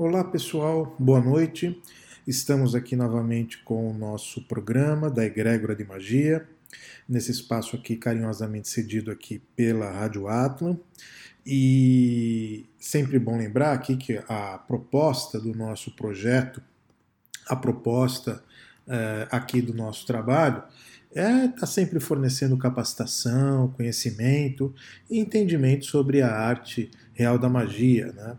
Olá pessoal, boa noite. Estamos aqui novamente com o nosso programa da Egrégora de Magia, nesse espaço aqui carinhosamente cedido aqui pela Rádio Atlan. E sempre bom lembrar aqui que a proposta do nosso projeto, a proposta eh, aqui do nosso trabalho, é tá sempre fornecendo capacitação, conhecimento e entendimento sobre a arte real da magia, né?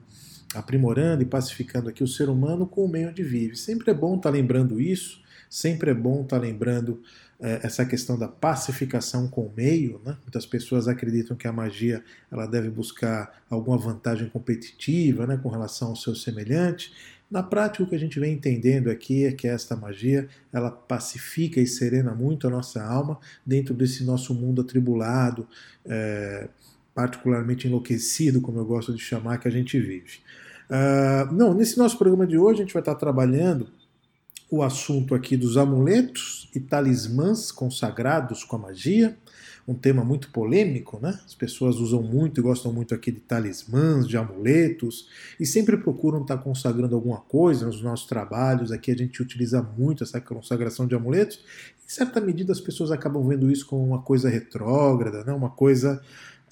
Aprimorando e pacificando aqui o ser humano com o meio onde vive. Sempre é bom estar tá lembrando isso, sempre é bom estar tá lembrando é, essa questão da pacificação com o meio. Né? Muitas pessoas acreditam que a magia ela deve buscar alguma vantagem competitiva né, com relação ao seu semelhante. Na prática, o que a gente vem entendendo aqui é que esta magia ela pacifica e serena muito a nossa alma dentro desse nosso mundo atribulado, é, particularmente enlouquecido, como eu gosto de chamar, que a gente vive. Uh, não, nesse nosso programa de hoje a gente vai estar trabalhando o assunto aqui dos amuletos e talismãs consagrados com a magia, um tema muito polêmico, né? As pessoas usam muito e gostam muito aqui de talismãs, de amuletos, e sempre procuram estar consagrando alguma coisa nos nossos trabalhos. Aqui a gente utiliza muito essa consagração de amuletos. Em certa medida as pessoas acabam vendo isso como uma coisa retrógrada, né? uma coisa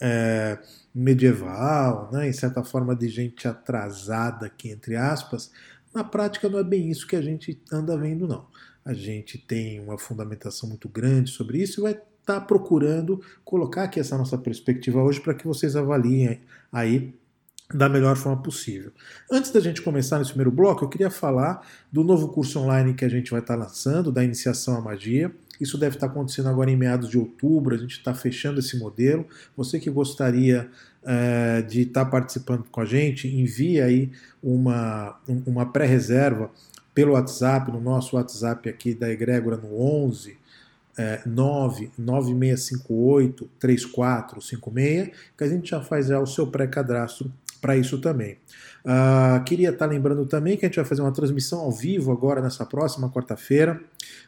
é, medieval, né? em certa forma de gente atrasada aqui, entre aspas. Na prática não é bem isso que a gente anda vendo, não. A gente tem uma fundamentação muito grande sobre isso e vai estar tá procurando colocar aqui essa nossa perspectiva hoje para que vocês avaliem aí da melhor forma possível. Antes da gente começar nesse primeiro bloco, eu queria falar do novo curso online que a gente vai estar tá lançando, da iniciação à magia. Isso deve estar acontecendo agora em meados de outubro, a gente está fechando esse modelo. Você que gostaria é, de estar tá participando com a gente, envie aí uma, uma pré-reserva pelo WhatsApp, no nosso WhatsApp aqui da Egrégora no 11 é, 99658 3456, que a gente já faz já o seu pré-cadastro para isso também. Uh, queria estar tá lembrando também que a gente vai fazer uma transmissão ao vivo agora nessa próxima quarta-feira,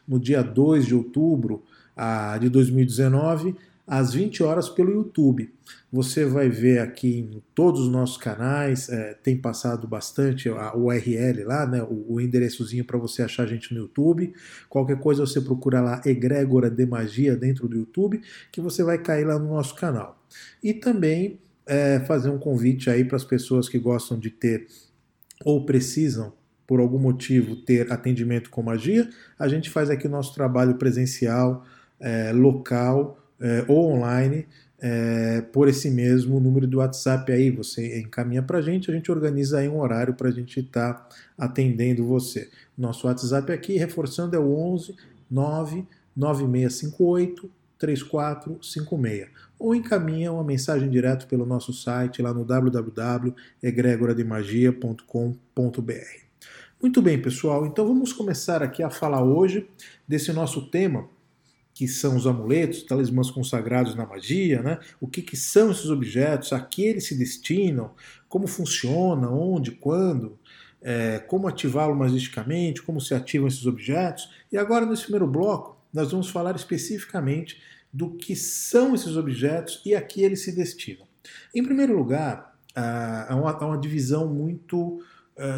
no dia 2 de outubro uh, de 2019, às 20 horas pelo YouTube. Você vai ver aqui em todos os nossos canais, é, tem passado bastante a URL lá, né, o, o endereçozinho para você achar a gente no YouTube. Qualquer coisa você procura lá Egrégora de Magia dentro do YouTube, que você vai cair lá no nosso canal. E também é, fazer um convite aí para as pessoas que gostam de ter ou precisam por algum motivo ter atendimento com magia, a gente faz aqui o nosso trabalho presencial, é, local, é, ou online é, por esse mesmo número do WhatsApp aí. Você encaminha para a gente, a gente organiza aí um horário para a gente estar tá atendendo você. Nosso WhatsApp aqui, reforçando, é o 11 9 9658 3456. Ou encaminha uma mensagem direto pelo nosso site lá no www.egregorademagia.com.br. Muito bem, pessoal, então vamos começar aqui a falar hoje desse nosso tema que são os amuletos, talismãs consagrados na magia, né? o que, que são esses objetos, a que eles se destinam, como funciona, onde, quando, é, como ativá-lo magisticamente, como se ativam esses objetos. E agora, nesse primeiro bloco, nós vamos falar especificamente do que são esses objetos e a que eles se destinam. Em primeiro lugar, há uma, há uma divisão muito ah,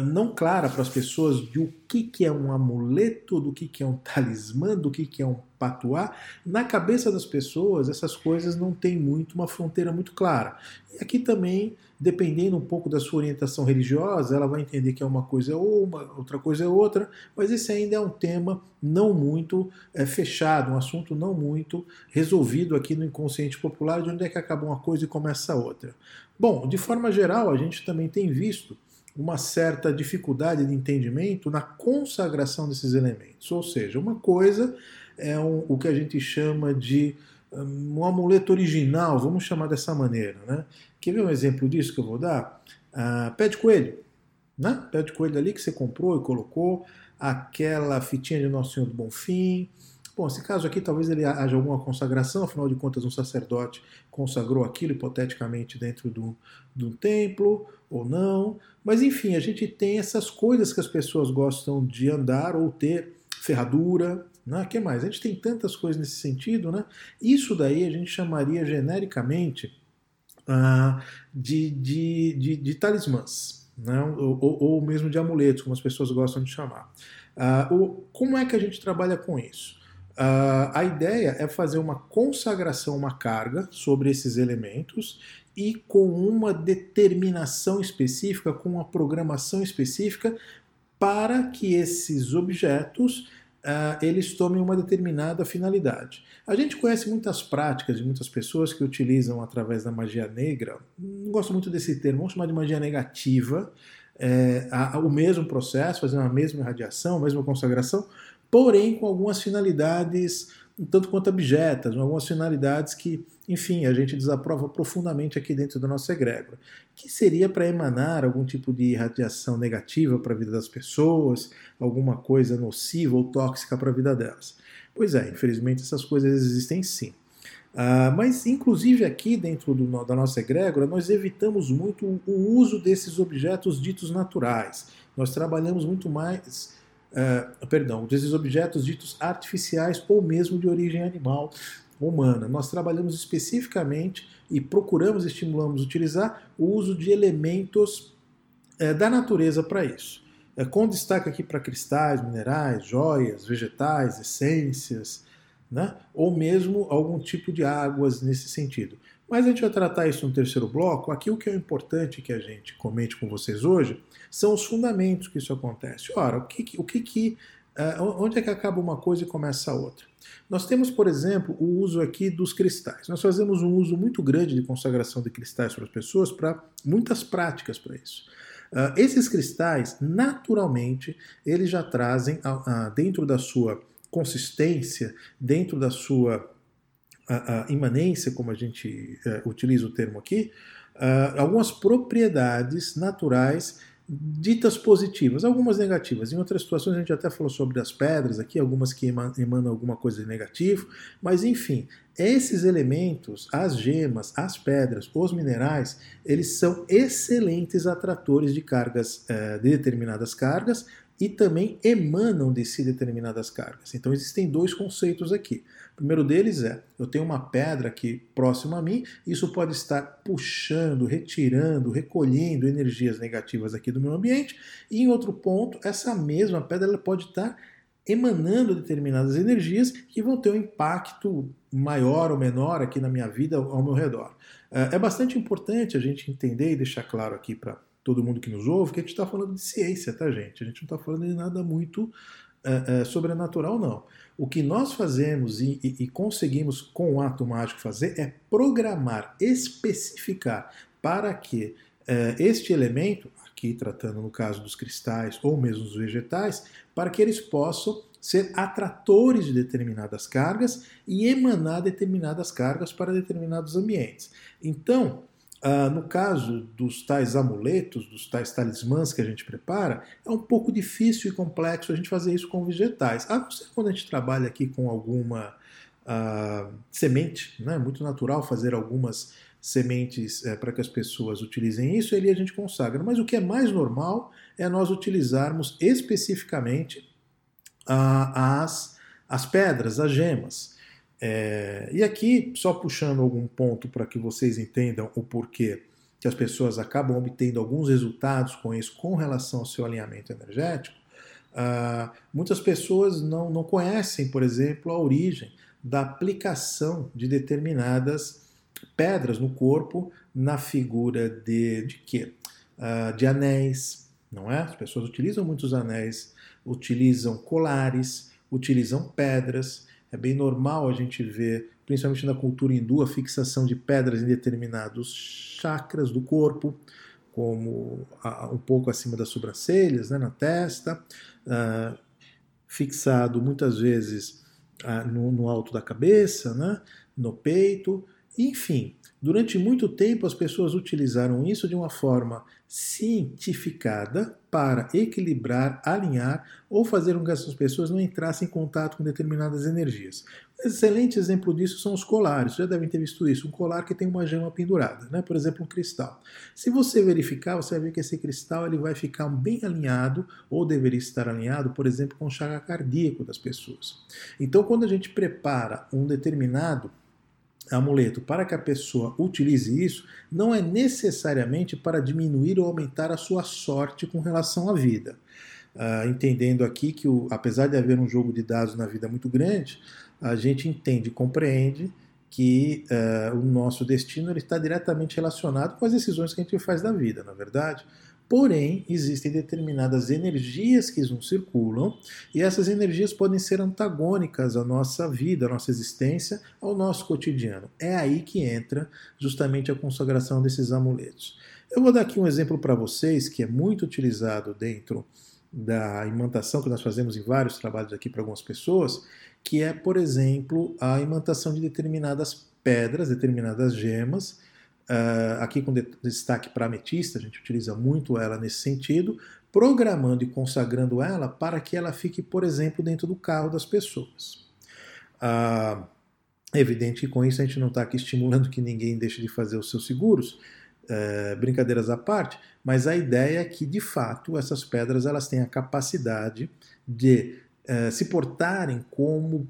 não clara para as pessoas de o que, que é um amuleto, do que, que é um talismã, do que, que é um patuá. Na cabeça das pessoas, essas coisas não têm muito uma fronteira muito clara. E aqui também, dependendo um pouco da sua orientação religiosa, ela vai entender que é uma coisa ou uma, outra coisa é outra, mas esse ainda é um tema não muito é, fechado, um assunto não muito resolvido aqui no inconsciente popular, de onde é que acaba uma coisa e começa a outra. Bom, de forma geral, a gente também tem visto uma certa dificuldade de entendimento na consagração desses elementos. Ou seja, uma coisa é um, o que a gente chama de um, um amuleto original, vamos chamar dessa maneira. Né? Quer ver um exemplo disso que eu vou dar? Ah, pé de coelho. Né? Pé de coelho ali que você comprou e colocou, aquela fitinha de Nosso Senhor do Bonfim, Bom, esse caso aqui talvez ele haja alguma consagração, afinal de contas um sacerdote consagrou aquilo hipoteticamente dentro do, do templo ou não. Mas enfim, a gente tem essas coisas que as pessoas gostam de andar ou ter, ferradura, né? que mais? A gente tem tantas coisas nesse sentido, né? Isso daí a gente chamaria genericamente ah, de, de, de, de talismãs. né? ou, ou, mesmo de amuletos, como as pessoas gostam de chamar. Uh, o, como é que a gente trabalha com isso? Uh, a ideia é fazer uma consagração, uma carga sobre esses elementos e com uma determinação específica, com uma programação específica para que esses objetos uh, eles tomem uma determinada finalidade. A gente conhece muitas práticas de muitas pessoas que utilizam através da magia negra, não gosto muito desse termo, vamos chamar de magia negativa, é, a, a, o mesmo processo, fazendo a mesma irradiação, a mesma consagração, porém com algumas finalidades tanto quanto abjetas, algumas finalidades que, enfim, a gente desaprova profundamente aqui dentro da nossa egrégora, que seria para emanar algum tipo de radiação negativa para a vida das pessoas, alguma coisa nociva ou tóxica para a vida delas. Pois é, infelizmente essas coisas existem sim. Uh, mas, inclusive, aqui dentro do, da nossa egrégora, nós evitamos muito o uso desses objetos ditos naturais. Nós trabalhamos muito mais uh, perdão, desses objetos ditos artificiais ou mesmo de origem animal humana. Nós trabalhamos especificamente e procuramos, estimulamos utilizar o uso de elementos uh, da natureza para isso. Uh, com destaque aqui para cristais, minerais, joias, vegetais, essências, né? ou mesmo algum tipo de águas nesse sentido. Mas a gente vai tratar isso no terceiro bloco. Aqui o que é importante que a gente comente com vocês hoje são os fundamentos que isso acontece. Ora, o que, o que, que uh, onde é que acaba uma coisa e começa a outra? Nós temos, por exemplo, o uso aqui dos cristais. Nós fazemos um uso muito grande de consagração de cristais para as pessoas, para muitas práticas para isso. Uh, esses cristais, naturalmente, eles já trazem uh, dentro da sua consistência, dentro da sua a, a imanência, como a gente uh, utiliza o termo aqui, uh, algumas propriedades naturais ditas positivas, algumas negativas. Em outras situações a gente até falou sobre as pedras aqui, algumas que emanam alguma coisa de negativo, mas enfim, esses elementos, as gemas, as pedras, os minerais, eles são excelentes atratores de cargas, eh, de determinadas cargas, e também emanam de si determinadas cargas. Então existem dois conceitos aqui. O primeiro deles é: eu tenho uma pedra aqui próxima a mim, isso pode estar puxando, retirando, recolhendo energias negativas aqui do meu ambiente, e em outro ponto, essa mesma pedra ela pode estar emanando determinadas energias que vão ter um impacto maior ou menor aqui na minha vida, ao meu redor. É, é bastante importante a gente entender e deixar claro aqui para todo mundo que nos ouve que a gente está falando de ciência, tá, gente? A gente não está falando de nada muito uh, uh, sobrenatural, não. O que nós fazemos e, e, e conseguimos com o ato mágico fazer é programar, especificar para que uh, este elemento, aqui tratando no caso dos cristais ou mesmo dos vegetais, para que eles possam ser atratores de determinadas cargas e emanar determinadas cargas para determinados ambientes. Então, Uh, no caso dos tais amuletos, dos tais talismãs que a gente prepara, é um pouco difícil e complexo a gente fazer isso com vegetais. A não ser quando a gente trabalha aqui com alguma uh, semente, né? muito natural fazer algumas sementes é, para que as pessoas utilizem isso, e ali a gente consagra. Mas o que é mais normal é nós utilizarmos especificamente uh, as, as pedras, as gemas. É, e aqui, só puxando algum ponto para que vocês entendam o porquê que as pessoas acabam obtendo alguns resultados com isso com relação ao seu alinhamento energético, uh, muitas pessoas não, não conhecem, por exemplo, a origem da aplicação de determinadas pedras no corpo na figura de, de quê? Uh, de anéis, não é? As pessoas utilizam muitos anéis, utilizam colares, utilizam pedras, é bem normal a gente ver, principalmente na cultura hindu, a fixação de pedras em determinados chakras do corpo, como um pouco acima das sobrancelhas, né, na testa, uh, fixado muitas vezes uh, no, no, alto da cabeça, né, no peito, enfim. Durante muito tempo as pessoas utilizaram isso de uma forma cientificada para equilibrar, alinhar ou fazer com que essas pessoas não entrassem em contato com determinadas energias. Um excelente exemplo disso são os colares. Vocês já devem ter visto isso. Um colar que tem uma gema pendurada, né? por exemplo, um cristal. Se você verificar, você vai ver que esse cristal ele vai ficar bem alinhado, ou deveria estar alinhado, por exemplo, com o chakra cardíaco das pessoas. Então, quando a gente prepara um determinado amuleto para que a pessoa utilize isso, não é necessariamente para diminuir ou aumentar a sua sorte com relação à vida. Uh, entendendo aqui que, o, apesar de haver um jogo de dados na vida muito grande, a gente entende e compreende que uh, o nosso destino está diretamente relacionado com as decisões que a gente faz da vida, na é verdade. Porém, existem determinadas energias que não circulam e essas energias podem ser antagônicas à nossa vida, à nossa existência, ao nosso cotidiano. É aí que entra justamente a consagração desses amuletos. Eu vou dar aqui um exemplo para vocês que é muito utilizado dentro da imantação que nós fazemos em vários trabalhos aqui para algumas pessoas, que é, por exemplo, a imantação de determinadas pedras, determinadas gemas, uh, aqui com destaque para ametista, a gente utiliza muito ela nesse sentido, programando e consagrando ela para que ela fique, por exemplo, dentro do carro das pessoas. Uh, é evidente que com isso a gente não está aqui estimulando que ninguém deixe de fazer os seus seguros, uh, brincadeiras à parte, mas a ideia é que, de fato, essas pedras elas têm a capacidade de uh, se portarem como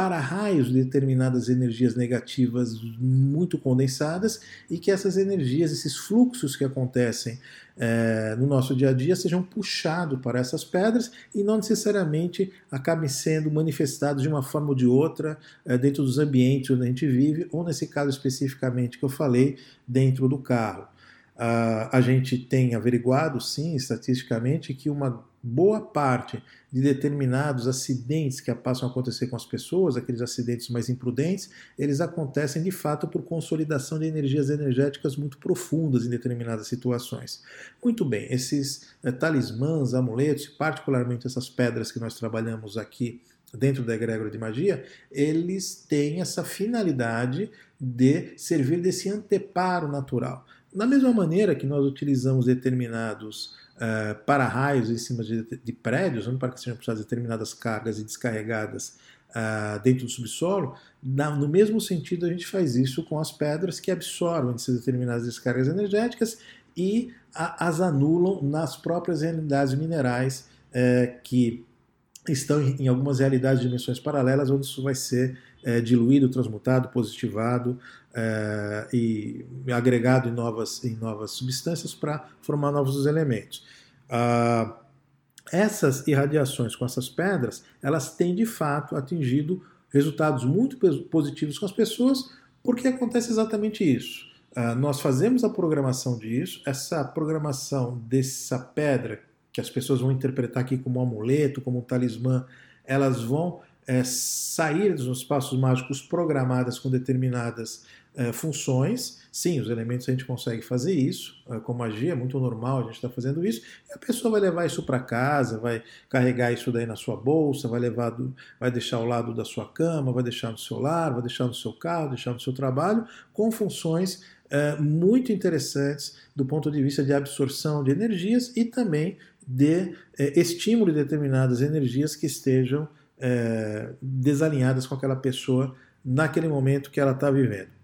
para-raios de determinadas energias negativas muito condensadas e que essas energias, esses fluxos que acontecem é, no nosso dia a dia, sejam puxados para essas pedras e não necessariamente acabem sendo manifestados de uma forma ou de outra é, dentro dos ambientes onde a gente vive, ou nesse caso especificamente que eu falei, dentro do carro. Uh, a gente tem averiguado, sim, estatisticamente, que uma boa parte de determinados acidentes que passam a acontecer com as pessoas, aqueles acidentes mais imprudentes, eles acontecem de fato por consolidação de energias energéticas muito profundas em determinadas situações. Muito bem, esses é, talismãs, amuletos, particularmente essas pedras que nós trabalhamos aqui dentro da egrégora de magia, eles têm essa finalidade de servir desse anteparo natural. Da mesma maneira que nós utilizamos determinados uh, para-raios em cima de, de prédios, onde para que sejam puxadas determinadas cargas e descarregadas uh, dentro do subsolo, na, no mesmo sentido a gente faz isso com as pedras que absorvem essas determinadas descargas energéticas e a, as anulam nas próprias realidades minerais uh, que estão em, algumas realidades de dimensões paralelas, onde isso vai ser é, diluído, transmutado, positivado é, e agregado em novas, em novas substâncias para formar novos elementos. Ah, essas irradiações com essas pedras, elas têm de fato atingido resultados muito positivos com as pessoas, porque acontece exatamente isso. Ah, nós fazemos a programação disso, essa programação dessa pedra, que as pessoas vão interpretar aqui como um amuleto, como um talismã, elas vão é, sair dos espaços mágicos programadas com determinadas é, funções. Sim, os elementos a gente consegue fazer isso, é, com magia, é muito normal a gente estar tá fazendo isso, e a pessoa vai levar isso para casa, vai carregar isso daí na sua bolsa, vai levar, do, vai deixar ao lado da sua cama, vai deixar no seu lar, vai deixar no seu carro, deixar no seu trabalho, com funções é, muito interessantes do ponto de vista de absorção de energias e também de estímulo de determinadas energias que estejam desalinhadas com aquela pessoa naquele momento que ela está vivendo.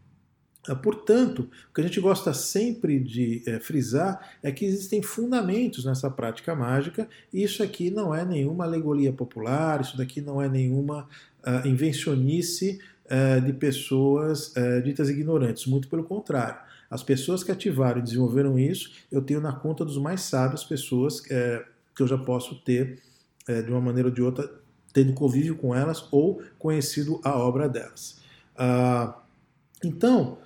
Ah, portanto, o que a gente gosta sempre de é, frisar é que existem fundamentos nessa prática mágica, e isso aqui não é nenhuma alegoria popular, isso daqui não é nenhuma uh, invencionice uh, de pessoas uh, ditas ignorantes, muito pelo contrário. As pessoas que ativaram e desenvolveram isso, eu tenho na conta dos mais sábios pessoas que eu já posso ter, de uma maneira ou de outra, tendo convívio com elas ou conhecido a obra delas. Ah, então,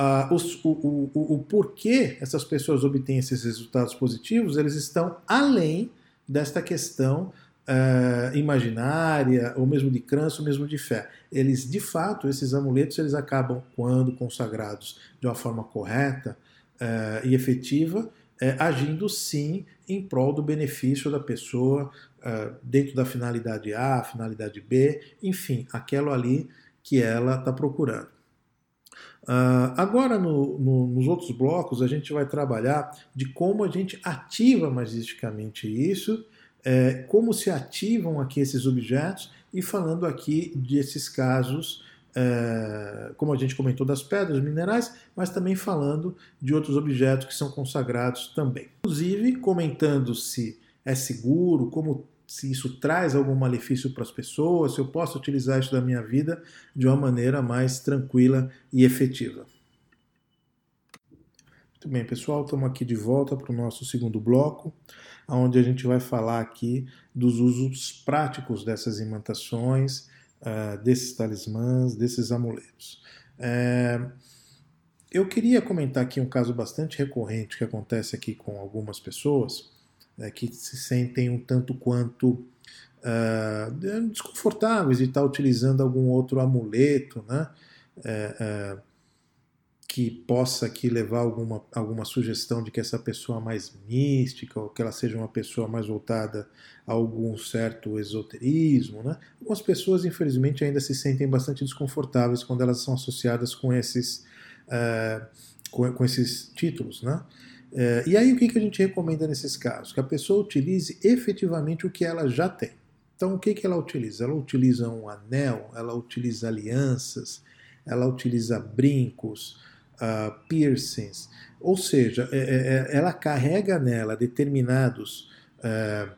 ah, os, o, o, o, porquê essas pessoas obtêm esses resultados positivos, eles estão além desta questão ah, imaginária, ou mesmo de crença, ou mesmo de fé. Eles, de fato, esses amuletos, eles acabam, quando consagrados de uma forma correta ah, e efetiva, eh, agindo sim em prol do benefício da pessoa, uh, dentro da finalidade A, finalidade B, enfim, aquilo ali que ela está procurando. Uh, agora, no, no, nos outros blocos, a gente vai trabalhar de como a gente ativa magisticamente isso, é, como se ativam aqui esses objetos, e falando aqui desses casos, é, como a gente comentou, das pedras minerais, mas também falando de outros objetos que são consagrados também. Inclusive, comentando se é seguro, como se isso traz algum malefício para as pessoas, se eu posso utilizar isso da minha vida de uma maneira mais tranquila e efetiva. Muito bem, pessoal, estamos aqui de volta para o nosso segundo bloco, onde a gente vai falar aqui dos usos práticos dessas imantações, uh, desses talismãs, desses amuletos. É, eu queria comentar aqui um caso bastante recorrente que acontece aqui com algumas pessoas é, que se sentem um tanto quanto uh, desconfortáveis de estar utilizando algum outro amuleto, né? É, é, que possa aqui levar alguma, alguma sugestão de que essa pessoa mais mística ou que ela seja uma pessoa mais voltada a algum certo esoterismo. Né? Algumas pessoas, infelizmente, ainda se sentem bastante desconfortáveis quando elas são associadas com esses, uh, com, com, esses títulos. Né? Uh, e aí, o que, que a gente recomenda nesses casos? Que a pessoa utilize efetivamente o que ela já tem. Então, o que, que ela utiliza? Ela utiliza um anel, ela utiliza alianças, ela utiliza brincos, uh, piercings, ou seja, é, é, é, ela carrega nela determinados uh,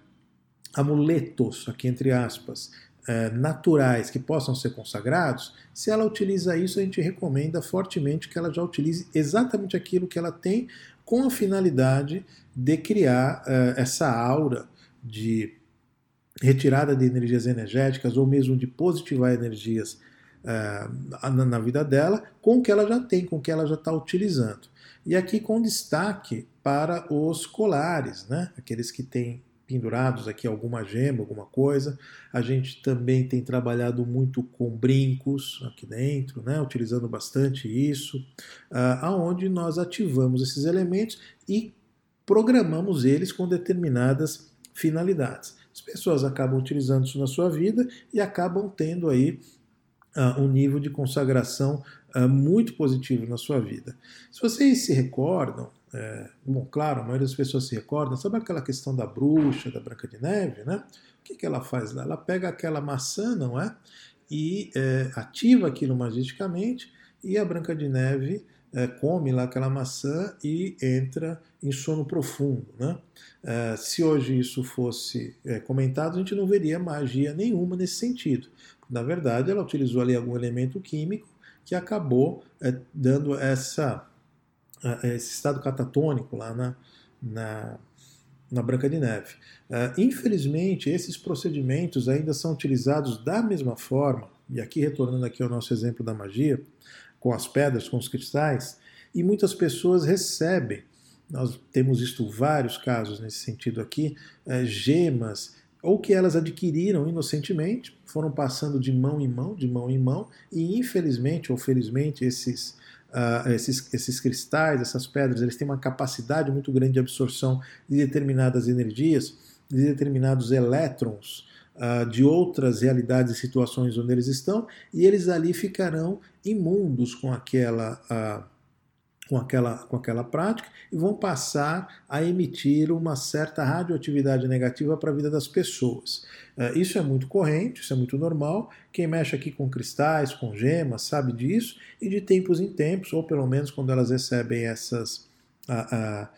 amuletos, aqui entre aspas, uh, naturais que possam ser consagrados. Se ela utiliza isso, a gente recomenda fortemente que ela já utilize exatamente aquilo que ela tem, com a finalidade de criar essa aura de retirada de energias energéticas ou mesmo de positivar energias uh, na vida dela com o que ela já tem, com o que ela já está utilizando. E aqui com destaque para os colares, né? aqueles que têm pendurados aqui alguma gema, alguma coisa. A gente também tem trabalhado muito com brincos aqui dentro, né? utilizando bastante isso, uh, aonde nós ativamos esses elementos e programamos eles com determinadas finalidades. As pessoas acabam utilizando isso na sua vida e acabam tendo aí uh, um nível de consagração uh, muito positivo na sua vida. Se vocês se recordam, é, bom, claro, a maioria das pessoas se recordam, sabe aquela questão da bruxa, da Branca de Neve, né? O que, que ela faz lá? Ela pega aquela maçã, não é? E é, ativa aquilo magicamente e a Branca de Neve é, come lá aquela maçã e entra em sono profundo. Né? É, se hoje isso fosse é, comentado, a gente não veria magia nenhuma nesse sentido. Na verdade, ela utilizou ali algum elemento químico que acabou é, dando essa, esse estado catatônico lá na, na, na Branca de Neve. É, infelizmente, esses procedimentos ainda são utilizados da mesma forma, e aqui retornando aqui ao nosso exemplo da magia, com as pedras, com os cristais, e muitas pessoas recebem, nós temos visto vários casos nesse sentido aqui, é, gemas ou que elas adquiriram inocentemente, foram passando de mão em mão, de mão em mão, e infelizmente ou felizmente esses, uh, esses, esses cristais, essas pedras, eles têm uma capacidade muito grande de absorção de determinadas energias, de determinados elétrons uh, de outras realidades e situações onde eles estão, e eles ali ficarão imundos com aquela. Uh, com aquela, com aquela prática e vão passar a emitir uma certa radioatividade negativa para a vida das pessoas. Uh, isso é muito corrente, isso é muito normal. Quem mexe aqui com cristais, com gemas, sabe disso, e de tempos em tempos, ou pelo menos quando elas recebem essas. Uh, uh,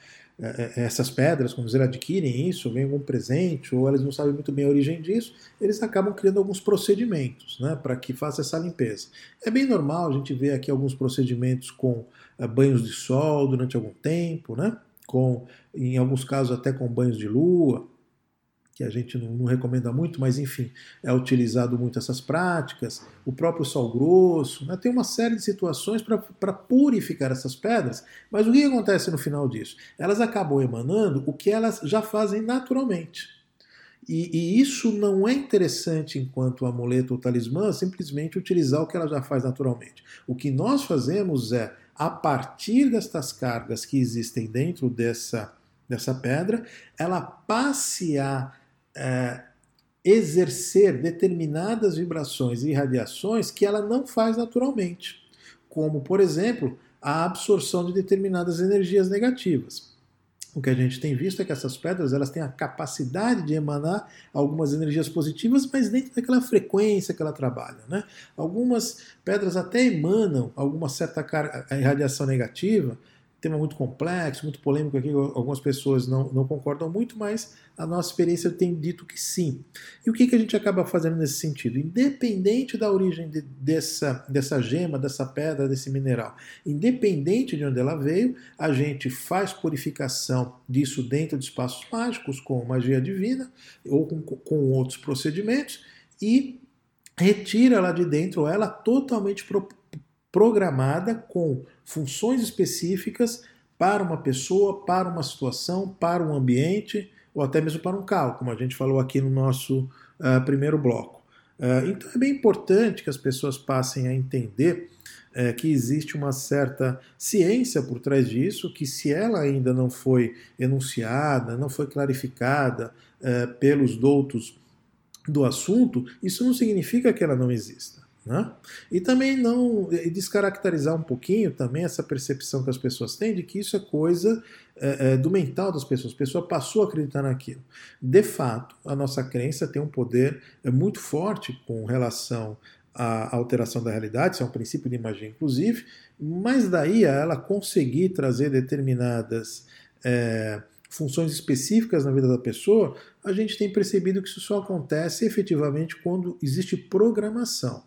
essas pedras, quando eles adquirem isso, vem algum presente, ou eles não sabem muito bem a origem disso, eles acabam criando alguns procedimentos né, para que faça essa limpeza. É bem normal a gente ver aqui alguns procedimentos com eh, banhos de sol durante algum tempo, né? com, em alguns casos até com banhos de lua, que a gente não, não, recomenda muito, mas enfim, é utilizado muito essas práticas, o próprio sal grosso, né? tem uma série de situações para purificar essas pedras, mas o que acontece no final disso? Elas acabam emanando o que elas já fazem naturalmente. E, e isso não é interessante enquanto amuleto ou talismã, simplesmente utilizar o que ela já faz naturalmente. O que nós fazemos é a partir destas cargas que existem dentro dessa, dessa pedra, ela passe a é, exercer determinadas vibrações e radiações que ela não faz naturalmente, como, por exemplo, a absorção de determinadas energias negativas o que a gente tem visto é que essas pedras elas têm a capacidade de emanar algumas energias positivas, mas dentro daquela frequência que ela trabalha. Né? Algumas pedras até emanam alguma certa radiação negativa, tema muito complexo, muito polêmico aqui, algumas pessoas não, não concordam muito, mas a nossa experiência tem dito que sim. E o que, que a gente acaba fazendo nesse sentido? Independente da origem de, dessa, dessa gema, dessa pedra, desse mineral, independente de onde ela veio, a gente faz purificação disso dentro de espaços mágicos, com magia divina ou com, com outros procedimentos, e retira lá de dentro ela totalmente programada com funções específicas para uma pessoa, para uma situação, para um ambiente ou até mesmo para um carro, como a gente falou aqui no nosso uh, primeiro bloco. Uh, então é bem importante que as pessoas passem a entender uh, que existe uma certa ciência por trás disso, que se ela ainda não foi enunciada, não foi clarificada pelos doutos do assunto, isso não significa que ela não exista. Né? E também não e descaracterizar um pouquinho também essa percepção que as pessoas têm de que isso é coisa é, é, do mental das pessoas. A pessoa passou a acreditar naquilo. De fato, a nossa crença tem um poder é, muito forte com relação à alteração da realidade, isso é um princípio de magia, inclusive, mas daí a ela conseguir trazer determinadas é, funções específicas na vida da pessoa, a gente tem percebido que isso só acontece efetivamente quando existe programação.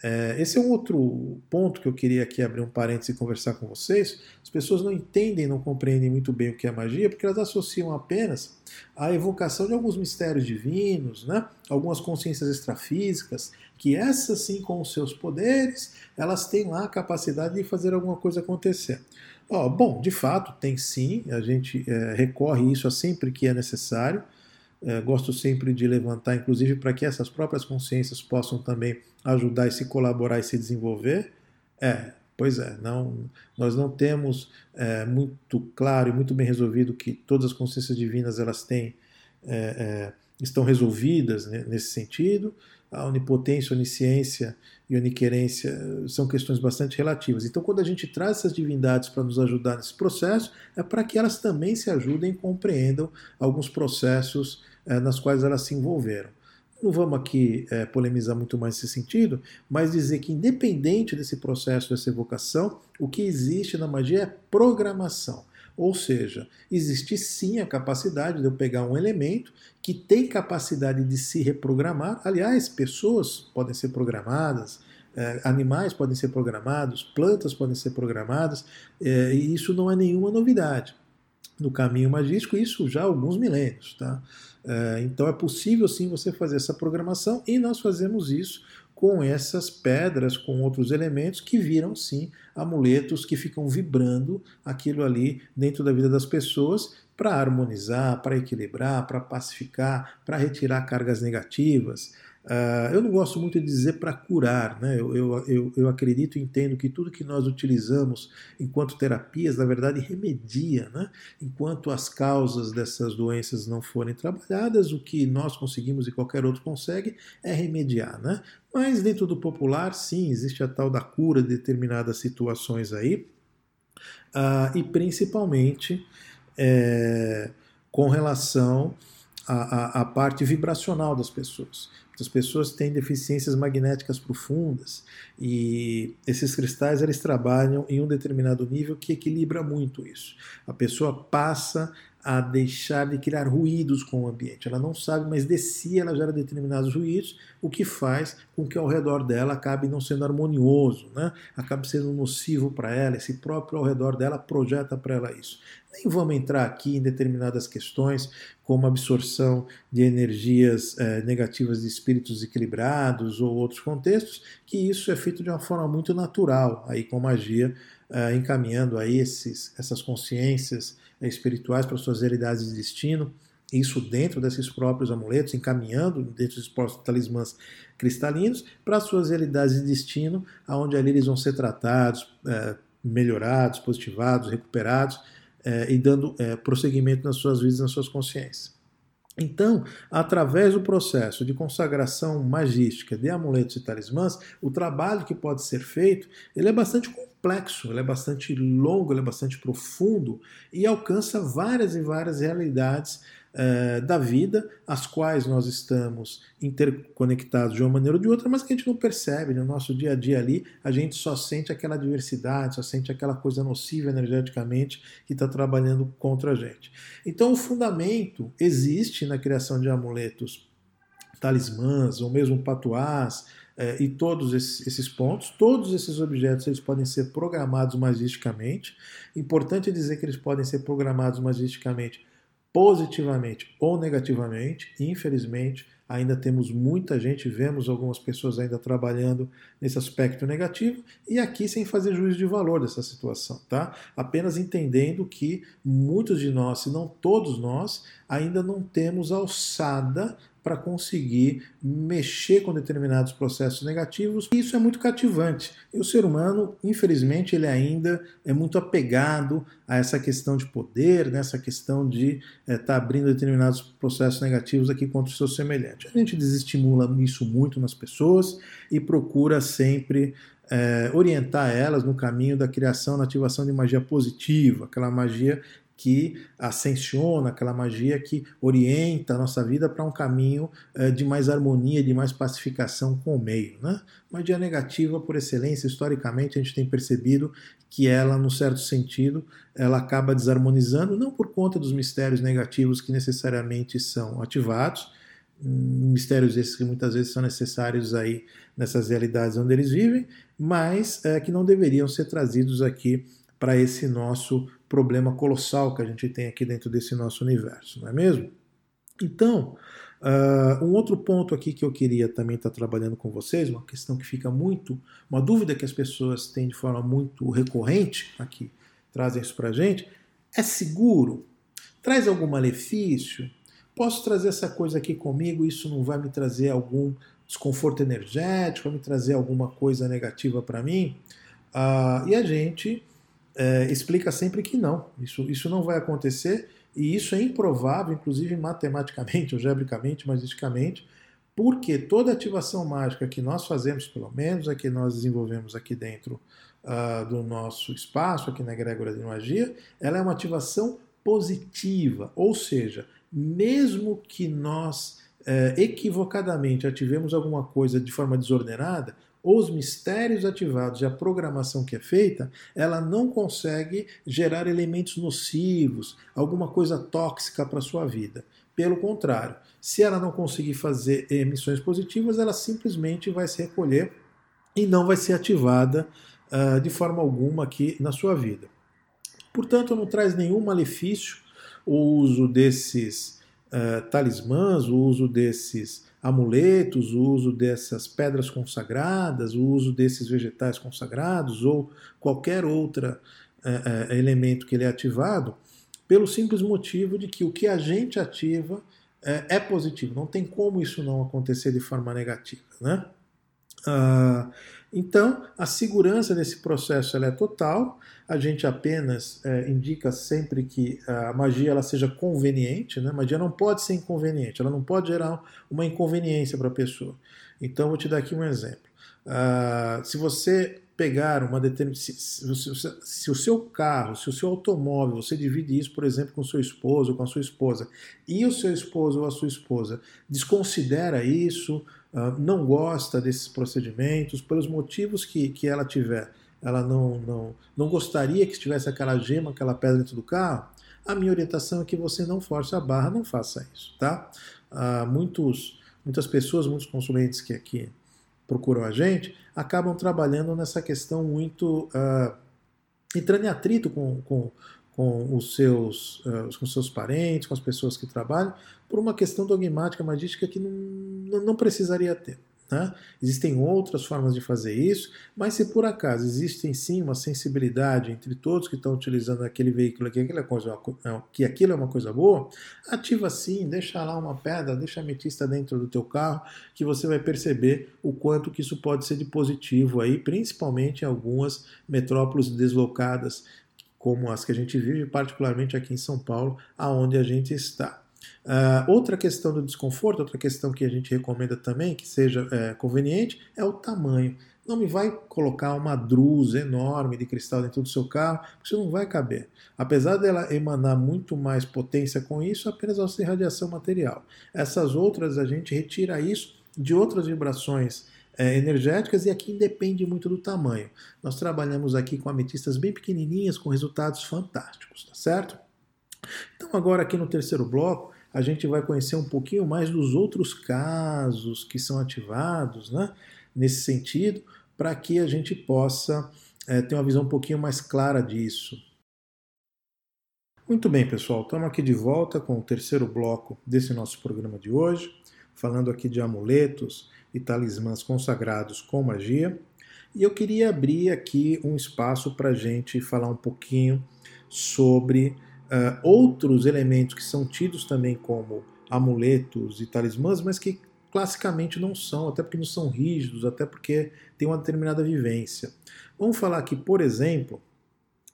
É, esse é um outro ponto que eu queria aqui abrir um parênteses e conversar com vocês. As pessoas não entendem, não compreendem muito bem o que é magia, porque elas associam apenas a evocação de alguns mistérios divinos, né? algumas consciências extrafísicas, que essas sim, com os seus poderes, elas têm lá a capacidade de fazer alguma coisa acontecer. Oh, bom, de fato, tem sim, a gente é, recorre isso sempre que é necessário. É, gosto sempre de levantar, inclusive, para que essas próprias consciências possam também ajudar e se colaborar e se desenvolver. É, pois é, não, nós não temos é, muito claro e muito bem resolvido que todas as consciências divinas elas têm, é, é, estão resolvidas nesse sentido. A onipotência, onisciência e oniquerência são questões bastante relativas. Então, quando a gente traz essas divindades para nos ajudar nesse processo, é para que elas também se ajudem e compreendam alguns processos é, nas quais elas se envolveram. Não vamos aqui é, polemizar muito mais nesse sentido, mas dizer que, independente desse processo, dessa evocação, o que existe na magia é programação. Ou seja, existe sim a capacidade de eu pegar um elemento que tem capacidade de se reprogramar. Aliás, pessoas podem ser programadas, é, animais podem ser programados, plantas podem ser programadas, é, e isso não é nenhuma novidade. No caminho magístico, isso já há alguns milênios. Tá? É, então é possível sim você fazer essa programação e nós fazemos isso com essas pedras, com outros elementos que viram sim amuletos que ficam vibrando aquilo ali dentro da vida das pessoas para harmonizar, para equilibrar, para pacificar, para retirar cargas negativas. Uh, eu não gosto muito de dizer para curar, né? Eu, eu, eu, eu, acredito e entendo que tudo que nós utilizamos enquanto terapias, na verdade, remedia, né? Enquanto as causas dessas doenças não forem trabalhadas, o que nós conseguimos e qualquer outro consegue é remediar, né? Mas dentro do popular, sim, existe a tal da cura de determinadas situações aí, uh, e principalmente é, com relação à parte vibracional das pessoas. As pessoas têm deficiências magnéticas profundas e esses cristais eles trabalham em um determinado nível que equilibra muito isso. A pessoa passa a deixar de criar ruídos com o ambiente. Ela não sabe, mas de si ela gera determinados ruídos, o que faz com que ao redor dela acabe não sendo harmonioso, né? acabe sendo nocivo para ela, esse próprio ao redor dela projeta para ela isso. Nem vamos entrar aqui em determinadas questões, como absorção de energias eh, negativas de espíritos equilibrados ou outros contextos, que isso é feito de uma forma muito natural, aí com magia, eh, encaminhando aí esses, essas consciências espirituais para suas realidades de destino, isso dentro desses próprios amuletos, encaminhando dentro dos próprios talismãs cristalinos para suas realidades de destino, aonde ali eles vão ser tratados, melhorados, positivados, recuperados é, e dando é, prosseguimento nas suas vidas, nas suas consciências. Então, através do processo de consagração magística de amuletos e talismãs, o trabalho que pode ser feito, ele é bastante complexo, ele é bastante longo, ele é bastante profundo e alcança várias e várias realidades é, da vida, as quais nós estamos interconectados de uma maneira ou de outra, mas que a gente não percebe no nosso dia a dia ali, a gente só sente aquela diversidade, só sente aquela coisa nociva energeticamente que está trabalhando contra a gente. Então, o fundamento existe na criação de amuletos, talismãs ou mesmo patuás é, e todos esses, esses, pontos, todos esses objetos eles podem ser programados magisticamente. Importante dizer que eles podem ser programados magisticamente positivamente ou negativamente. Infelizmente, ainda temos muita gente, vemos algumas pessoas ainda trabalhando nesse aspecto negativo e aqui sem fazer juízo de valor dessa situação, tá? Apenas entendendo que muitos de nós, se não todos nós, ainda não temos alçada para conseguir mexer com determinados processos negativos. E isso é muito cativante. E o ser humano, infelizmente, ele ainda é muito apegado a essa questão de poder, nessa né? questão de estar é, tá abrindo determinados processos negativos aqui contra o seu semelhante. A gente desestimula isso muito nas pessoas e procura sempre é, orientar elas no caminho da criação, na ativação de magia positiva, aquela magia que ascensiona, aquela magia que orienta a nossa vida para um caminho eh, de mais harmonia, de mais pacificação com o meio. Né? Magia negativa, por excelência, historicamente, a gente tem percebido que ela, num certo sentido, ela acaba desarmonizando, não por conta dos mistérios negativos que necessariamente são ativados, hum, mistérios esses que muitas vezes são necessários aí nessas realidades onde eles vivem, mas é, que não deveriam ser trazidos aqui para esse nosso problema colossal que a gente tem aqui dentro desse nosso universo, não é mesmo? Então, uh, um outro ponto aqui que eu queria também estar trabalhando com vocês, uma questão que fica muito, uma dúvida que as pessoas têm de forma muito recorrente aqui, trazem isso para gente, é seguro? Traz algum malefício? Posso trazer essa coisa aqui comigo? Isso não vai me trazer algum desconforto energético? Vai me trazer alguma coisa negativa para mim? Uh, e a gente é, explica sempre que não, isso, isso não vai acontecer e isso é improvável, inclusive matematicamente, algebricamente, magicamente, porque toda ativação mágica que nós fazemos, pelo menos a que nós desenvolvemos aqui dentro uh, do nosso espaço, aqui na egrégora de magia, ela é uma ativação positiva, ou seja, mesmo que nós uh, equivocadamente ativemos alguma coisa de forma desordenada, os mistérios ativados e a programação que é feita, ela não consegue gerar elementos nocivos, alguma coisa tóxica para a sua vida. Pelo contrário, se ela não conseguir fazer emissões positivas, ela simplesmente vai se recolher e não vai ser ativada uh, de forma alguma aqui na sua vida. Portanto, não traz nenhum malefício o uso desses uh, talismãs, o uso desses amuletos, o uso dessas pedras consagradas, o uso desses vegetais consagrados ou qualquer outro é, é, elemento que ele é ativado, pelo simples motivo de que o que a gente ativa é, é positivo. Não tem como isso não acontecer de forma negativa. Né? Ah, então, a segurança desse processo é total. A gente apenas é, indica sempre que a magia ela seja conveniente. Né? A magia não pode ser inconveniente, ela não pode gerar uma inconveniência para a pessoa. Então, vou te dar aqui um exemplo. Uh, se você pegar uma determinada. Se, se, se, o seu carro, se o seu automóvel, você divide isso, por exemplo, com seu esposo ou com a sua esposa, e o seu esposo ou a sua esposa desconsidera isso, não gosta desses procedimentos, pelos motivos que, que ela tiver, ela não, não, não gostaria que estivesse aquela gema, aquela pedra dentro do carro, a minha orientação é que você não force a barra, não faça isso, tá? Uh, muitos, muitas pessoas, muitos consulentes que aqui procuram a gente, acabam trabalhando nessa questão muito. Uh, entrando em atrito com, com, com os seus, uh, com seus parentes, com as pessoas que trabalham, por uma questão dogmática, magística que não, não precisaria ter. Né? Existem outras formas de fazer isso, mas se por acaso existe sim uma sensibilidade entre todos que estão utilizando aquele veículo que aquilo é, coisa, que aquilo é uma coisa boa, ativa sim, deixa lá uma pedra, deixa a ametista dentro do teu carro, que você vai perceber o quanto que isso pode ser de positivo aí, principalmente em algumas metrópoles deslocadas como as que a gente vive, particularmente aqui em São Paulo, aonde a gente está. Uh, outra questão do desconforto, outra questão que a gente recomenda também que seja é, conveniente, é o tamanho. Não me vai colocar uma drusa enorme de cristal dentro do seu carro, porque isso não vai caber. Apesar dela emanar muito mais potência com isso, apenas ao ser radiação material. Essas outras, a gente retira isso de outras vibrações energéticas e aqui depende muito do tamanho. Nós trabalhamos aqui com ametistas bem pequenininhas com resultados fantásticos, tá certo? Então agora aqui no terceiro bloco a gente vai conhecer um pouquinho mais dos outros casos que são ativados, né? Nesse sentido, para que a gente possa é, ter uma visão um pouquinho mais clara disso. Muito bem, pessoal, estamos aqui de volta com o terceiro bloco desse nosso programa de hoje, falando aqui de amuletos e talismãs consagrados com magia. E eu queria abrir aqui um espaço para a gente falar um pouquinho sobre uh, outros elementos que são tidos também como amuletos e talismãs, mas que classicamente não são, até porque não são rígidos, até porque tem uma determinada vivência. Vamos falar aqui, por exemplo,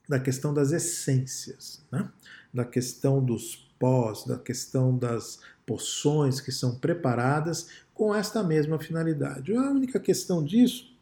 da questão das essências, né? da questão dos pós, da questão das poções que são preparadas com esta mesma finalidade. A única questão disso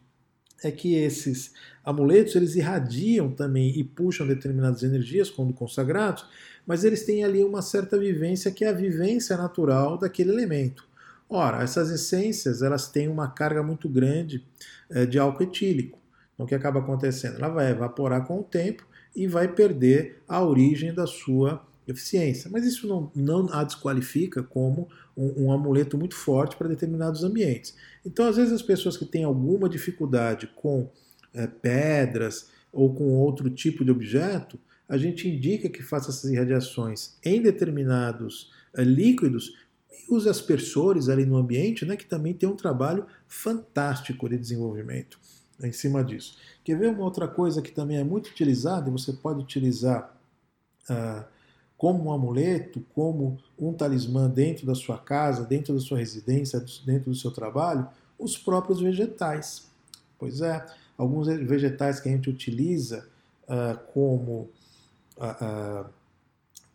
é que esses amuletos eles irradiam também e puxam determinadas energias quando consagrados, mas eles têm ali uma certa vivência que é a vivência natural daquele elemento. Ora, essas essências elas têm uma carga muito grande é, de álcool etílico. Então, o que acaba acontecendo? Ela vai evaporar com o tempo e vai perder a origem da sua eficiência. Mas isso não, não a desqualifica como um, um amuleto muito forte para determinados ambientes. Então, às vezes, as pessoas que têm alguma dificuldade com é, pedras ou com outro tipo de objeto, a gente indica que faça essas irradiações em determinados é, líquidos e use aspersores ali no ambiente, né, que também tem um trabalho fantástico de desenvolvimento em cima disso. Quer ver uma outra coisa que também é muito utilizada e você pode utilizar uh, como um amuleto, como um talismã dentro da sua casa, dentro da sua residência, dentro do seu trabalho, os próprios vegetais. Pois é, alguns vegetais que a gente utiliza uh, como uh, uh,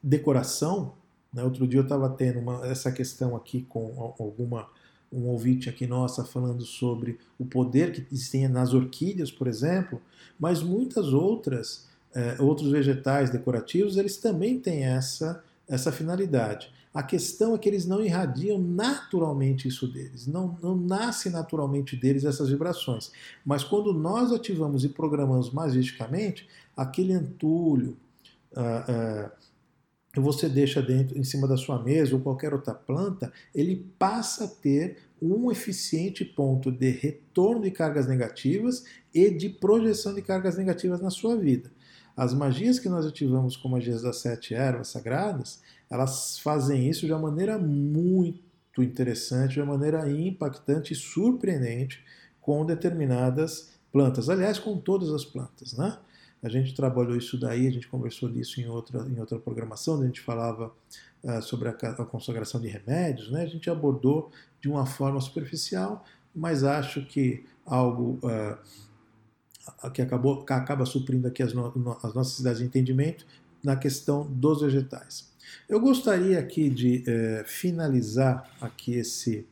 decoração. Né? Outro dia eu estava tendo uma, essa questão aqui com alguma um ouvinte aqui nossa falando sobre o poder que existem nas orquídeas, por exemplo, mas muitas outras é, outros vegetais decorativos, eles também têm essa, essa finalidade. A questão é que eles não irradiam naturalmente isso deles, não, não nasce naturalmente deles essas vibrações. Mas quando nós ativamos e programamos magisticamente, aquele entulho uh, que você deixa dentro, em cima da sua mesa ou qualquer outra planta, ele passa a ter um eficiente ponto de retorno de cargas negativas e de projeção de cargas negativas na sua vida. As magias que nós ativamos com magias das sete ervas sagradas, elas fazem isso de uma maneira muito interessante, de uma maneira impactante e surpreendente com determinadas plantas. Aliás, com todas as plantas, né? A gente trabalhou isso daí, a gente conversou disso em outra, em outra programação, a gente falava uh, sobre a, a, consagração de remédios, né? A gente abordou de uma forma superficial, mas acho que algo uh, que, acabou, que acaba suprindo aqui as, no, as nossas ideias de entendimento na questão dos vegetais. Eu gostaria aqui de é, finalizar aqui esse,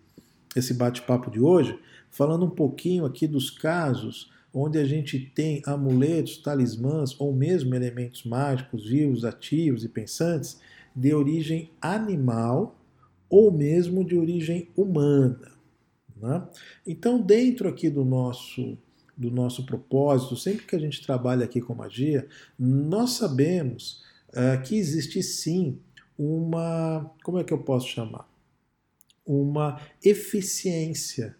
esse bate-papo de hoje falando um pouquinho aqui dos casos onde a gente tem amuletos, talismãs ou mesmo elementos mágicos vivos, ativos e pensantes de origem animal ou mesmo de origem humana. Né? Então, dentro aqui do nosso do nosso propósito, sempre que a gente trabalha aqui com magia, nós sabemos uh, que existe sim uma. Como é que eu posso chamar? Uma eficiência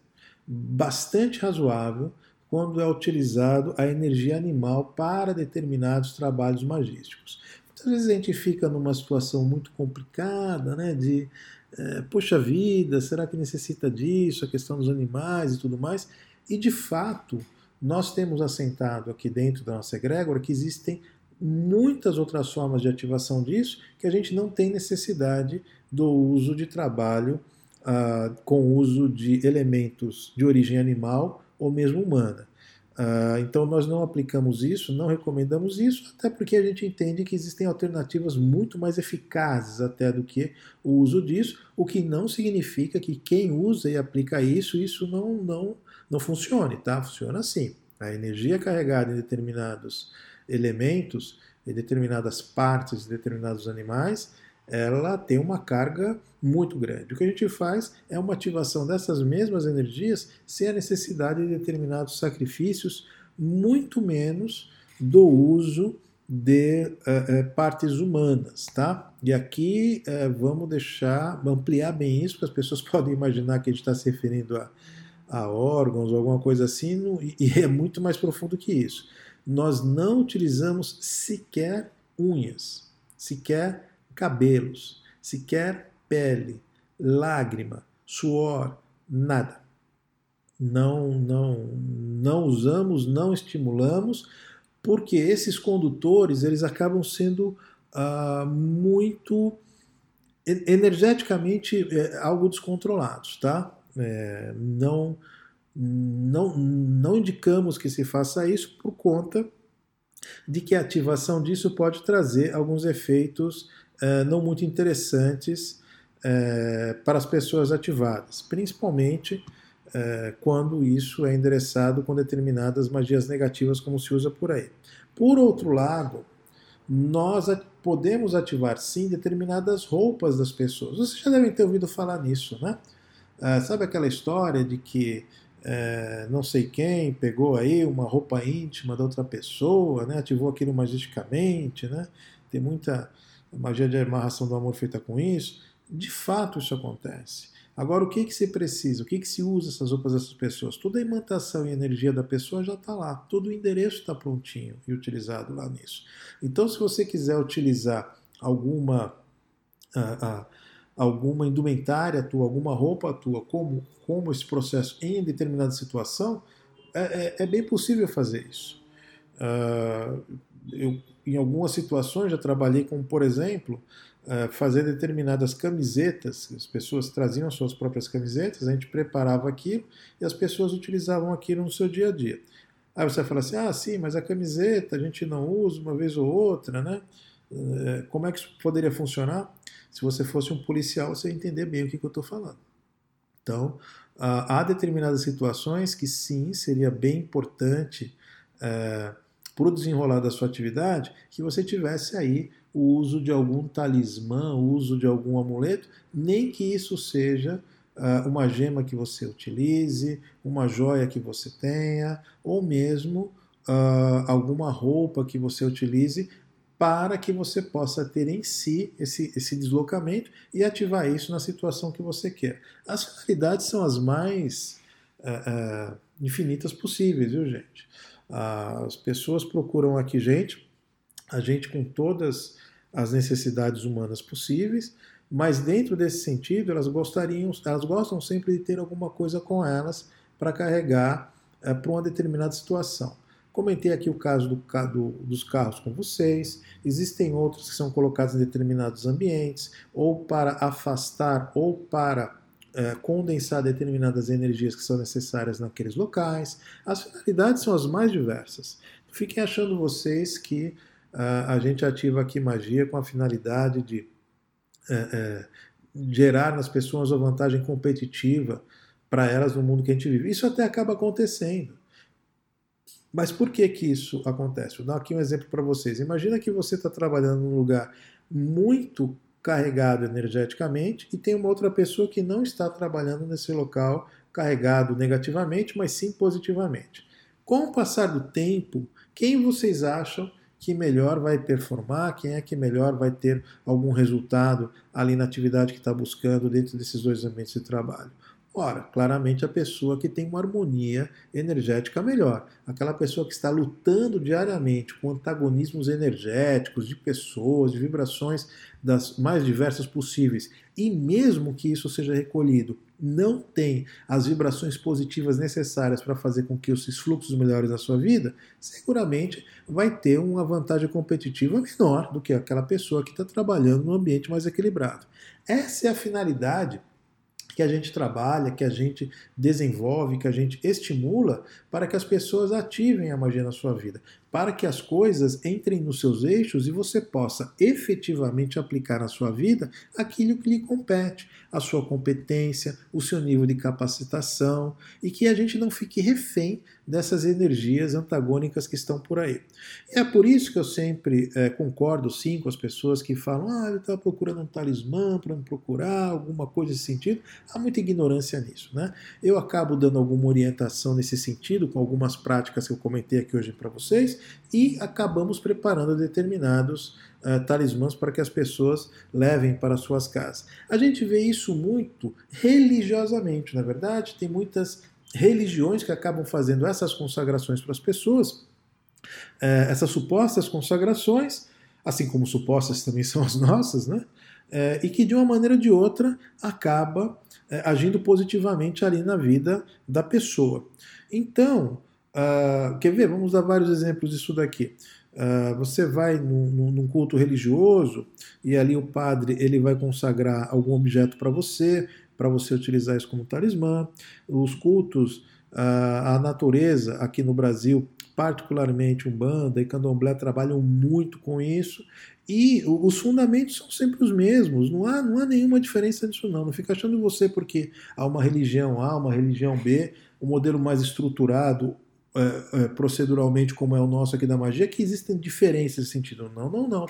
bastante razoável quando é utilizado a energia animal para determinados trabalhos magísticos. Muitas vezes a gente fica numa situação muito complicada, né? De, é, poxa vida, será que necessita disso? A questão dos animais e tudo mais. E de fato, nós temos assentado aqui dentro da nossa egrégora que existem muitas outras formas de ativação disso que a gente não tem necessidade do uso de trabalho uh, com uso de elementos de origem animal ou mesmo humana. Uh, então nós não aplicamos isso, não recomendamos isso, até porque a gente entende que existem alternativas muito mais eficazes até do que o uso disso, o que não significa que quem usa e aplica isso, isso não, não não funcione, tá? Funciona assim. A energia carregada em determinados elementos, em determinadas partes de determinados animais, ela tem uma carga muito grande. O que a gente faz é uma ativação dessas mesmas energias sem a necessidade de determinados sacrifícios, muito menos do uso de uh, uh, partes humanas, tá? E aqui uh, vamos deixar, ampliar bem isso, porque as pessoas podem imaginar que a gente está se referindo a, a órgãos alguma coisa assim, e é muito mais profundo que isso. Nós não utilizamos sequer unhas, sequer cabelos, sequer pele, lágrima, suor, nada. Não, não, não usamos, não estimulamos, porque esses condutores eles acabam sendo ah, muito energeticamente é, algo descontrolados, tá? É, não, não, não indicamos que se faça isso por conta de que a ativação disso pode trazer alguns efeitos é, não muito interessantes é, para as pessoas ativadas, principalmente é, quando isso é endereçado com determinadas magias negativas, como se usa por aí. Por outro lado, nós podemos ativar sim determinadas roupas das pessoas. Vocês já devem ter ouvido falar nisso, né? Ah, sabe aquela história de que é, não sei quem pegou aí uma roupa íntima da outra pessoa, né? ativou aquilo magisticamente, né? Tem muita magia de amarração do amor feita com isso. De fato, isso acontece. Agora, o que, que se precisa? O que, que se usa essas roupas dessas pessoas? Toda a imantação e energia da pessoa já está lá. Todo o endereço está prontinho e utilizado lá nisso. Então, se você quiser utilizar alguma, alguma indumentária tua, alguma roupa tua, como, como esse processo em determinada situação, é, é, é bem possível fazer isso. Uh, eu, em algumas situações, já trabalhei com, por exemplo, uh, fazer determinadas camisetas, as pessoas traziam suas próprias camisetas, a gente preparava aquilo e as pessoas utilizavam aquilo no seu dia a dia. Aí você fala assim, ah, sim, mas a camiseta a gente não usa uma vez ou outra, né? Uh, como é que isso poderia funcionar? Se você fosse um policial, você ia entender bem o que, que eu estou falando. Então, há determinadas situações que sim, seria bem importante uh, para o desenrolar da sua atividade, que você tivesse aí o uso de algum talismã, o uso de algum amuleto, nem que isso seja uh, uma gema que você utilize, uma joia que você tenha, ou mesmo uh, alguma roupa que você utilize para que você possa ter em si esse, esse deslocamento e ativar isso na situação que você quer. As finalidades são as mais uh, infinitas possíveis, viu, gente? As pessoas procuram aqui gente, a gente com todas as necessidades humanas possíveis, mas dentro desse sentido elas gostariam, elas gostam sempre de ter alguma coisa com elas para carregar é, para uma determinada situação. Comentei aqui o caso do, do, dos carros com vocês, existem outros que são colocados em determinados ambientes, ou para afastar ou para é, condensar determinadas energias que são necessárias naqueles locais. As finalidades são as mais diversas. Fiquem achando vocês que uh, a gente ativa aqui magia com a finalidade de uh, uh, gerar nas pessoas uma vantagem competitiva para elas no mundo que a gente vive. Isso até acaba acontecendo. Mas por que que isso acontece? Vou dar aqui um exemplo para vocês. Imagina que você está trabalhando num lugar muito carregado energeticamente e tem uma outra pessoa que não está trabalhando nesse local carregado negativamente, mas sim positivamente. Com o passar do tempo, quem vocês acham que melhor vai performar, quem é que melhor vai ter algum resultado ali na atividade que está buscando dentro desses dois ambientes de trabalho? Ora, claramente a pessoa que tem uma harmonia energética melhor. Aquela pessoa que está lutando diariamente com antagonismos energéticos de pessoas, de vibrações das mais diversas possíveis, e mesmo que isso seja recolhido, não tem as vibrações positivas necessárias para fazer com que esses fluxos melhores na sua vida, seguramente vai ter uma vantagem competitiva menor do que aquela pessoa que está trabalhando num ambiente mais equilibrado. Essa é a finalidade que a gente trabalha, que a gente desenvolve, que a gente estimula para que as pessoas ativem a magia na sua vida, para que as coisas entrem nos seus eixos e você possa efetivamente aplicar na sua vida aquilo que lhe compete, a sua competência, o seu nível de capacitação e que a gente não fique refém dessas energias antagônicas que estão por aí. É por isso que eu sempre é, concordo sim com as pessoas que falam: ah, ele está procurando um talismã para me procurar, alguma coisa nesse sentido. Há muita ignorância nisso. Né? Eu acabo dando alguma orientação nesse sentido, com algumas práticas que eu comentei aqui hoje para vocês, e acabamos preparando determinados uh, talismãs para que as pessoas levem para suas casas. A gente vê isso muito religiosamente, na é verdade, tem muitas religiões que acabam fazendo essas consagrações para as pessoas, é, essas supostas consagrações, assim como supostas também são as nossas, né? É, e que de uma maneira ou de outra acaba agindo positivamente ali na vida da pessoa. Então, uh, quer ver? Vamos dar vários exemplos disso daqui. Uh, você vai num, num, culto religioso e ali o padre ele vai consagrar algum objeto para você, para você utilizar isso como talismã. Os cultos, a natureza aqui no Brasil, particularmente Umbanda e Candomblé, trabalham muito com isso. E os fundamentos são sempre os mesmos, não há, não há nenhuma diferença nisso não. Não fica achando você porque há uma religião A, uma religião B, o um modelo mais estruturado é, é, proceduralmente como é o nosso aqui da magia, que existem diferenças nesse sentido. Não, não, não.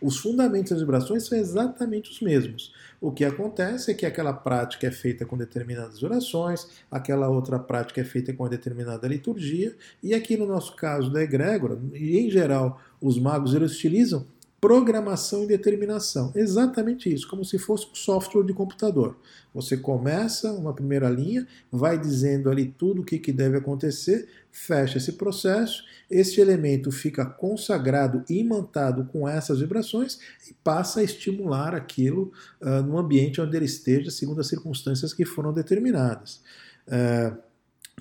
Os fundamentos das vibrações são exatamente os mesmos. O que acontece é que aquela prática é feita com determinadas orações, aquela outra prática é feita com uma determinada liturgia, e aqui no nosso caso da egrégora, e em geral os magos eles utilizam programação e determinação. Exatamente isso, como se fosse um software de computador. Você começa uma primeira linha, vai dizendo ali tudo o que, que deve acontecer, fecha esse processo, este elemento fica consagrado, imantado com essas vibrações e passa a estimular aquilo uh, no ambiente onde ele esteja, segundo as circunstâncias que foram determinadas. Uh,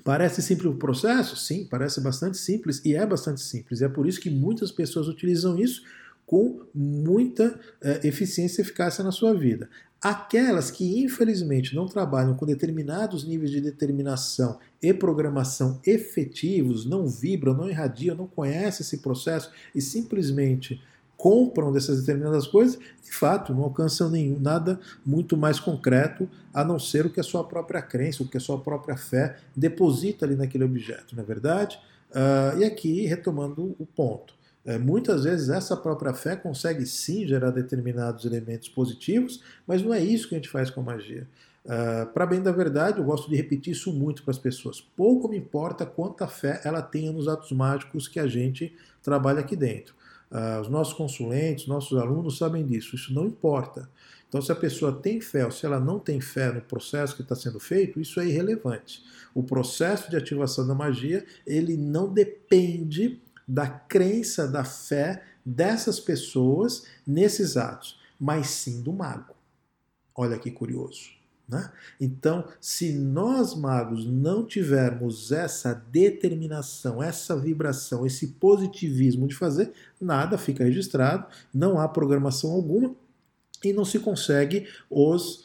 Parece simples o processo? Sim, parece bastante simples e é bastante simples. E é por isso que muitas pessoas utilizam isso com muita é, eficiência e eficácia na sua vida. Aquelas que infelizmente não trabalham com determinados níveis de determinação e programação efetivos, não vibram, não irradiam, não conhecem esse processo e simplesmente compram dessas determinadas coisas, de fato, não alcançam nenhum, nada muito mais concreto a não ser o que a sua própria crença, o que a sua própria fé deposita ali naquele objeto, não é verdade? Uh, e aqui, retomando o ponto. É, muitas vezes essa própria fé consegue sim gerar determinados elementos positivos, mas não é isso que a gente faz com a magia. Uh, para bem da verdade, eu gosto de repetir isso muito para as pessoas. Pouco me importa quanta fé ela tenha nos atos mágicos que a gente trabalha aqui dentro. Uh, os nossos consulentes, nossos alunos sabem disso. Isso não importa. Então, se a pessoa tem fé ou se ela não tem fé no processo que está sendo feito, isso é irrelevante. O processo de ativação da magia ele não depende da crença, da fé dessas pessoas nesses atos, mas sim do mago. Olha que curioso. Né? Então, se nós magos não tivermos essa determinação, essa vibração, esse positivismo de fazer, nada fica registrado, não há programação alguma e não se consegue os,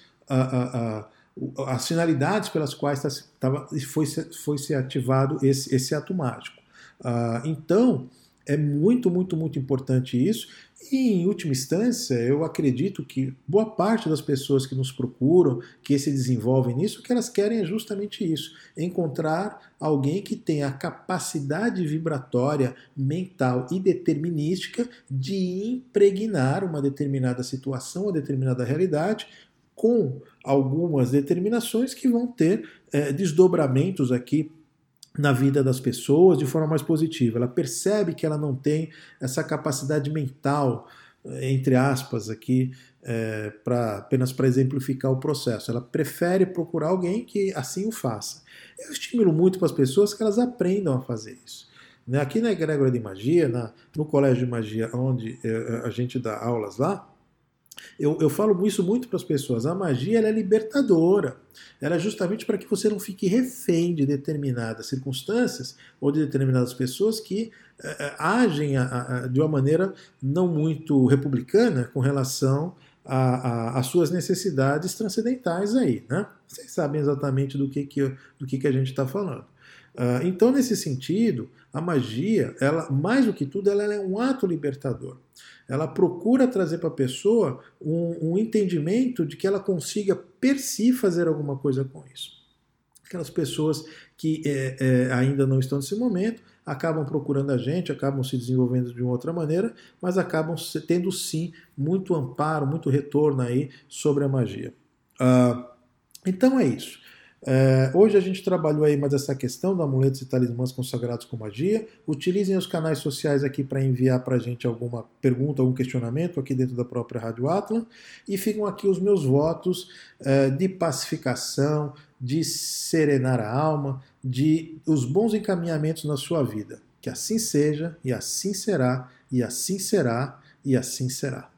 as finalidades pelas quais tá, foi, foi se ativado esse, esse ato mágico. Ah, então, é muito, muito, muito importante isso. E, em última instância, eu acredito que boa parte das pessoas que nos procuram, que se desenvolvem nisso, o que elas querem é justamente isso: encontrar alguém que tenha a capacidade vibratória, mental e determinística de impregnar uma determinada situação, uma determinada realidade com algumas determinações que vão ter é, desdobramentos aqui na vida das pessoas de forma mais positiva. Ela percebe que ela não tem essa capacidade mental, eh, entre aspas, aqui, é, pra, apenas para exemplificar o processo. Ela prefere procurar alguém que assim o faça. Eu estimulo muito para as pessoas que elas aprendam a fazer isso. Né? Aqui na Egrégora de Magia, na, no Colégio de Magia, onde eh, a gente dá aulas lá, eu, eu falo isso muito para as pessoas. A magia é libertadora. Ela é justamente para que você não fique refém de determinadas circunstâncias ou de determinadas pessoas que é, agem a, a, de uma maneira não muito republicana com relação às suas necessidades transcendentais aí. Né? Vocês sabem exatamente do que, que, do que, que a gente está falando. Uh, então, nesse sentido, a magia, ela, mais do que tudo, ela é um ato libertador. Ela procura trazer para a pessoa um, um entendimento de que ela consiga per si fazer alguma coisa com isso. Aquelas pessoas que é, é, ainda não estão nesse momento acabam procurando a gente, acabam se desenvolvendo de uma outra maneira, mas acabam tendo sim muito amparo, muito retorno aí sobre a magia. Uh, então é isso. É, hoje a gente trabalhou aí mais essa questão de amuletos e talismãs consagrados com magia. Utilizem os canais sociais aqui para enviar para a gente alguma pergunta, algum questionamento aqui dentro da própria Rádio Atlan. E ficam aqui os meus votos é, de pacificação, de serenar a alma, de os bons encaminhamentos na sua vida. Que assim seja, e assim será, e assim será, e assim será.